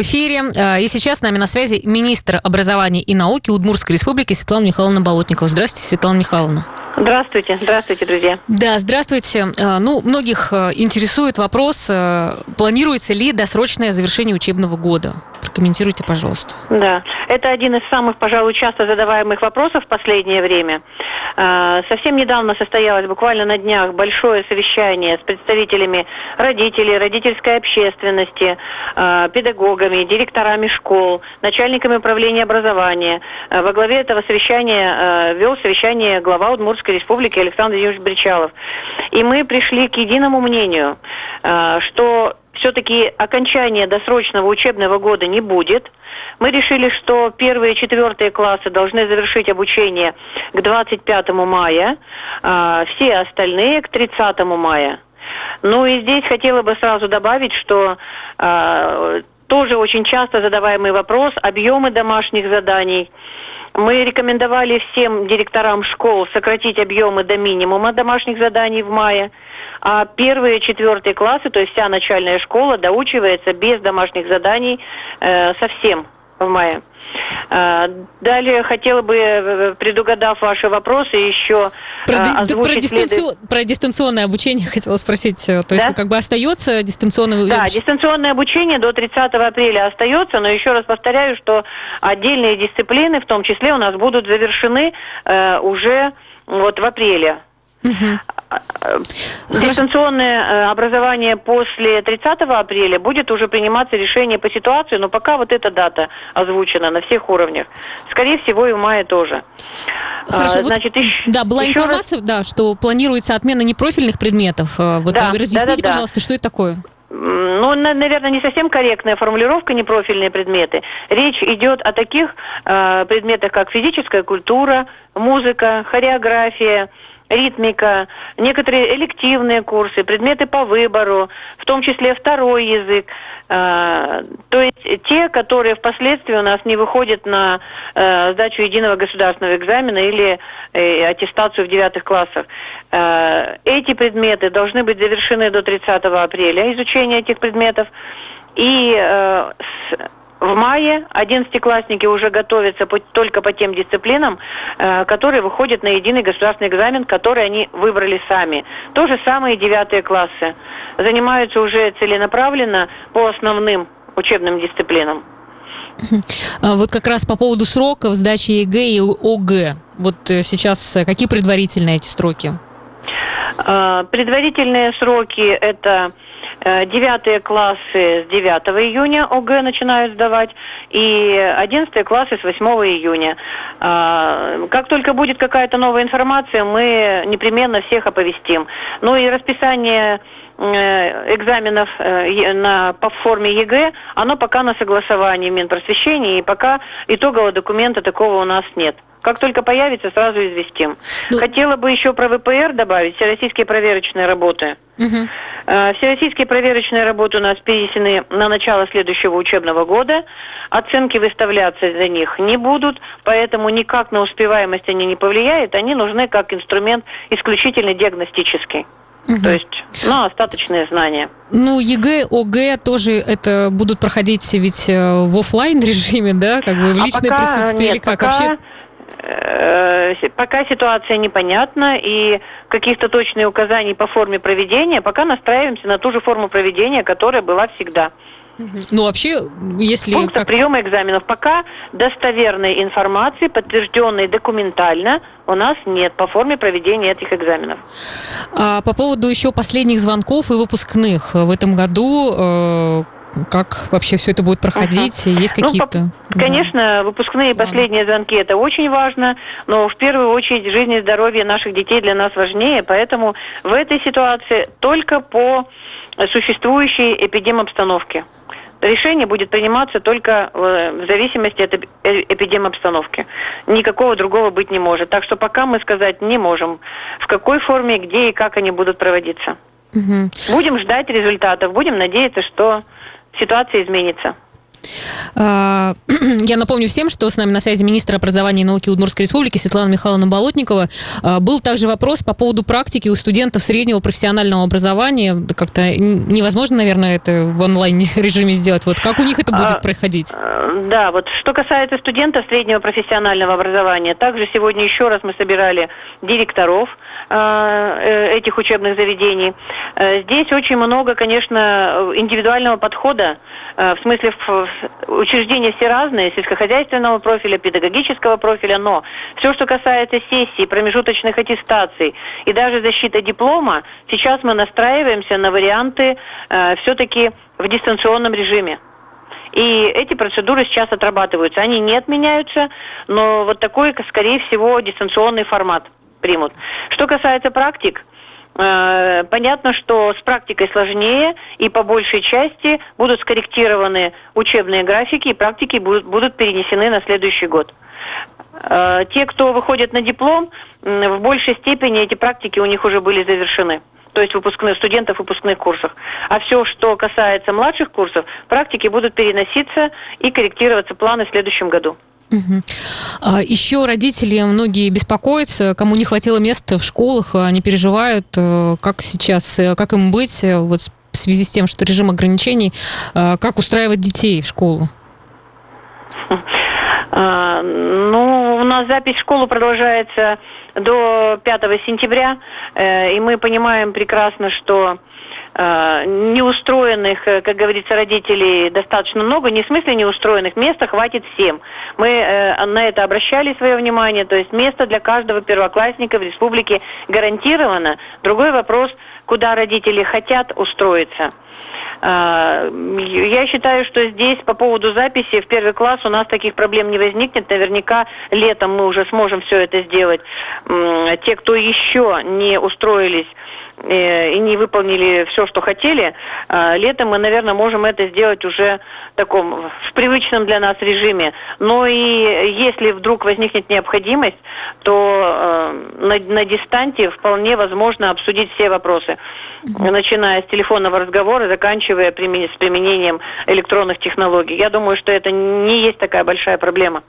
В эфире. Э, и сейчас с нами на связи министр образования и науки Удмуртской республики Светлана Михайловна Болотникова. Здравствуйте, Светлана Михайловна. Здравствуйте, здравствуйте, друзья. Да, здравствуйте. Э, ну, многих э, интересует вопрос, планируется ли досрочное завершение учебного года? Прокомментируйте, пожалуйста. Да, это один из самых, пожалуй, часто задаваемых вопросов в последнее время. А, совсем недавно состоялось, буквально на днях, большое совещание с представителями родителей, родительской общественности, а, педагогами, директорами школ, начальниками управления образования. А, во главе этого совещания вел совещание глава Удмуртской республики Александр Юрьевич Бричалов. И мы пришли к единому мнению, что все-таки окончания досрочного учебного года не будет. Мы решили, что первые четвертые классы должны завершить обучение к 25 мая, а все остальные к 30 мая. Ну и здесь хотела бы сразу добавить, что а, тоже очень часто задаваемый вопрос объемы домашних заданий. Мы рекомендовали всем директорам школ сократить объемы до минимума домашних заданий в мае. А первые, четвертые классы, то есть вся начальная школа, доучивается без домашних заданий э, совсем в мае. Э, далее хотела бы, э, предугадав ваши вопросы, еще про, э, про, дистанцион, про дистанционное обучение хотела спросить. То есть да? как бы остается дистанционное? Да, дистанционное обучение до 30 апреля остается, но еще раз повторяю, что отдельные дисциплины, в том числе, у нас будут завершены э, уже вот в апреле. Угу. Дистанционное э, образование после 30 апреля будет уже приниматься решение по ситуации, но пока вот эта дата озвучена на всех уровнях. Скорее всего, и в мае тоже. Хорошо, а, Значит, вот, еще, да, была еще информация, раз... да, что планируется отмена непрофильных предметов. Э, вот да, разъясните, да, да, да. пожалуйста, что это такое? ну, наверное, не совсем корректная формулировка непрофильные предметы. Речь идет о таких э, предметах, как физическая культура, музыка, хореография, ритмика, некоторые элективные курсы, предметы по выбору, в том числе второй язык. А, то есть те, которые впоследствии у нас не выходят на э, сдачу единого государственного экзамена или э, аттестацию в девятых классах. Э, эти предметы должны быть завершены до 30 апреля, изучение этих предметов. И в мае одиннадцатиклассники уже готовятся по, только по тем дисциплинам, э, которые выходят на единый государственный экзамен, который они выбрали сами. То же самое и девятые классы. Занимаются уже целенаправленно по основным учебным дисциплинам. А вот как раз по поводу сроков сдачи ЕГЭ и ОГЭ. Вот э, сейчас э, какие предварительные эти сроки? А, предварительные сроки это Э, девятые классы с 9 июня ОГЭ начинают сдавать, и одиннадцатые классы с 8 июня. А, как только будет какая-то новая информация, мы непременно всех оповестим. Ну и расписание э, экзаменов э, на, по форме ЕГЭ, оно пока на согласовании Минпросвещения, и пока итогового документа такого у нас нет. Как только появится, сразу известим. Ну... Хотела бы еще про ВПР добавить, всероссийские проверочные работы. Угу. Всероссийские проверочные работы у нас перенесены на начало следующего учебного года. Оценки выставляться за них не будут, поэтому никак на успеваемость они не повлияют. Они нужны как инструмент исключительно диагностический. Угу. То есть, ну, остаточные знания. Ну, ЕГЭ, ОГЭ тоже это будут проходить ведь э, в офлайн режиме, да, как бы в а личное а пока, присутствие нет, или как пока... вообще? Э, пока ситуация непонятна и каких-то точных указаний по форме проведения, пока настраиваемся на ту же форму проведения, которая была всегда. Ну, вообще, если... Пункта как... приема экзаменов. Пока достоверной информации, подтвержденной документально, у нас нет по форме проведения этих экзаменов. А по поводу еще последних звонков и выпускных в этом году, э, как вообще все это будет проходить? Uh-huh. Есть какие-то? Ну, конечно, да. выпускные последние звонки это очень важно, но в первую очередь жизнь и здоровье наших детей для нас важнее, поэтому в этой ситуации только по существующей эпидемобстановке. Решение будет приниматься только в зависимости от эпидемобстановки. Никакого другого быть не может. Так что пока мы сказать не можем, в какой форме, где и как они будут проводиться. Угу. Будем ждать результатов, будем надеяться, что ситуация изменится. А, я напомню всем, что с нами на связи министр образования и науки Удмуртской республики Светлана Михайловна Болотникова. А, был также вопрос по поводу практики у студентов среднего профессионального образования. Как-то невозможно, наверное, это в онлайн-режиме сделать. Вот как у них это будет а, проходить? Да, вот что касается студентов среднего профессионального образования, также сегодня еще раз мы собирали директоров э, этих учебных заведений. Э, здесь очень много, конечно, индивидуального подхода, э, в смысле учреждения все разные, сельскохозяйственного профиля, педагогического профиля, но все, что касается сессий, промежуточных аттестаций и даже защиты диплома, сейчас мы настраиваемся на варианты э, все-таки в дистанционном режиме. И эти процедуры сейчас отрабатываются. Они не отменяются, но вот такой, скорее всего, дистанционный формат примут. Что касается практик, понятно, что с практикой сложнее, и по большей части будут скорректированы учебные графики, и практики будут, будут перенесены на следующий год. Э, те, кто выходит на диплом, в большей степени эти практики у них уже были завершены то есть выпускных студентов выпускных курсов. А все, что касается младших курсов, практики будут переноситься и корректироваться планы в следующем году. Угу. А еще родители многие беспокоятся, кому не хватило места в школах, они переживают, э, как сейчас, э, как им быть э, вот в связи с тем, что режим ограничений, как устраивать детей в школу? А, ну, у нас запись в школу продолжается до 5 сентября, и мы понимаем прекрасно, что Э, неустроенных, э, как говорится, родителей достаточно много, не в смысле неустроенных, места хватит всем. Мы э, на это обращали свое внимание, то есть место для каждого первоклассника в республике гарантировано. Другой вопрос, куда родители хотят устроиться. Я считаю, что здесь по поводу записи в первый класс у нас таких проблем не возникнет. Наверняка летом мы уже сможем все это сделать. Те, кто еще не устроились Э, и не выполнили все, что хотели, а, летом мы, наверное, можем это сделать уже в таком в привычном для нас режиме. Но и если вдруг возникнет необходимость, то э, на, на дистанте вполне возможно обсудить все вопросы, начиная с телефонного разговора, заканчивая с применением электронных технологий. Я думаю, что это не есть такая большая проблема.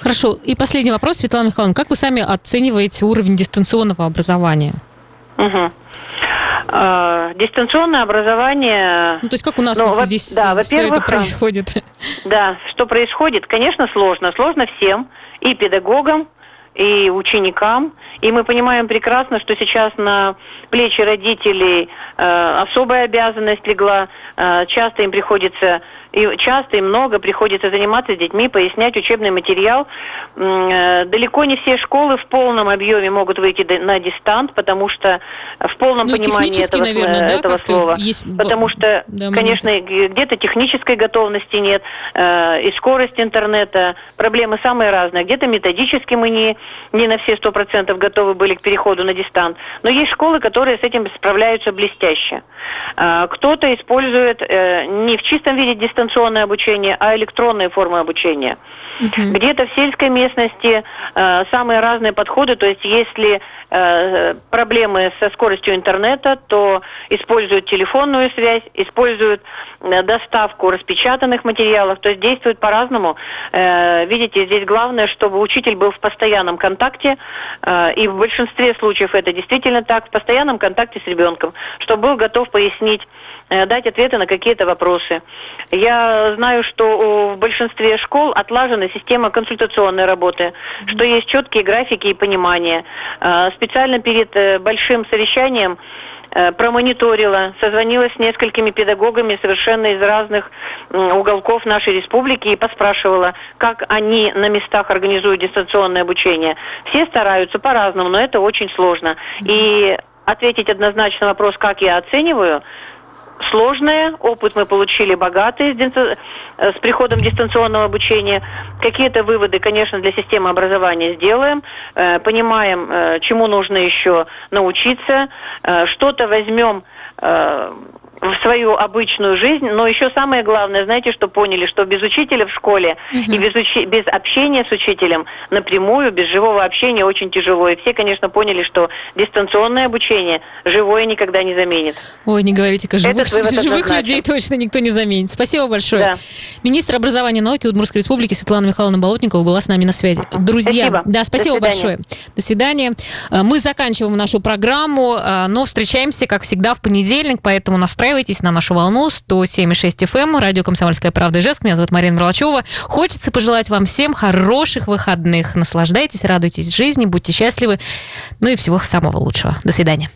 Хорошо. И последний вопрос, Светлана Михайловна. Как вы сами оцениваете уровень дистанционного образования? Угу. А, дистанционное образование... Ну, то есть как у нас ну, вот здесь да, все это происходит? Да, что происходит, конечно, сложно. Сложно всем, и педагогам, и ученикам. И мы понимаем прекрасно, что сейчас на плечи родителей э, особая обязанность легла. Э, часто им приходится и часто и много приходится заниматься с детьми, пояснять учебный материал. Э, далеко не все школы в полном объеме могут выйти на дистант, потому что в полном ну, понимании этого, наверное, да, этого слова. Есть... Потому что, да, конечно, где-то технической готовности нет, э, и скорость интернета, проблемы самые разные. Где-то методически мы не, не на все сто процентов готовы были к переходу на дистант. Но есть школы, которые с этим справляются блестяще. Э, кто-то использует не в чистом виде дистант, дистанционное обучение, а электронные формы обучения. Uh-huh. Где-то в сельской местности э, самые разные подходы, то есть если э, проблемы со скоростью интернета, то используют телефонную связь, используют э, доставку распечатанных материалов, то есть действуют по-разному. Э, видите, здесь главное, чтобы учитель был в постоянном контакте, э, и в большинстве случаев это действительно так, в постоянном контакте с ребенком, чтобы был готов пояснить, э, дать ответы на какие-то вопросы. Я я знаю, что в большинстве школ отлажена система консультационной работы, mm-hmm. что есть четкие графики и понимание. А, специально перед э, большим совещанием э, промониторила, созвонилась с несколькими педагогами совершенно из разных уголков нашей республики и поспрашивала, как они на местах организуют дистанционное обучение. Все стараются по-разному, но это очень сложно. И ответить однозначно вопрос, как я оцениваю, сложное, опыт мы получили богатый с, э, с приходом дистанционного обучения. Какие-то выводы, конечно, для системы образования сделаем, э, понимаем, э, чему нужно еще научиться, что-то возьмем в свою обычную жизнь, но еще самое главное, знаете, что поняли, что без учителя в школе угу. и без, учи- без общения с учителем напрямую, без живого общения очень тяжело. И все, конечно, поняли, что дистанционное обучение живое никогда не заменит. Ой, не говорите-ка, живых, живых людей точно никто не заменит. Спасибо большое. Да. Министр образования и науки Удмуртской республики Светлана Михайловна Болотникова была с нами на связи. Друзья, спасибо. да, спасибо До большое. До свидания. Э, мы заканчиваем нашу программу, э, но встречаемся, как всегда, в понедельник, поэтому настраивайтесь на нашу волну 107,6 FM, эм, радио «Комсомольская правда» Ижевск. Меня зовут Марина Мерлачева. Хочется пожелать вам всем хороших выходных. Наслаждайтесь, радуйтесь жизни, будьте счастливы. Ну и всего самого лучшего. До свидания.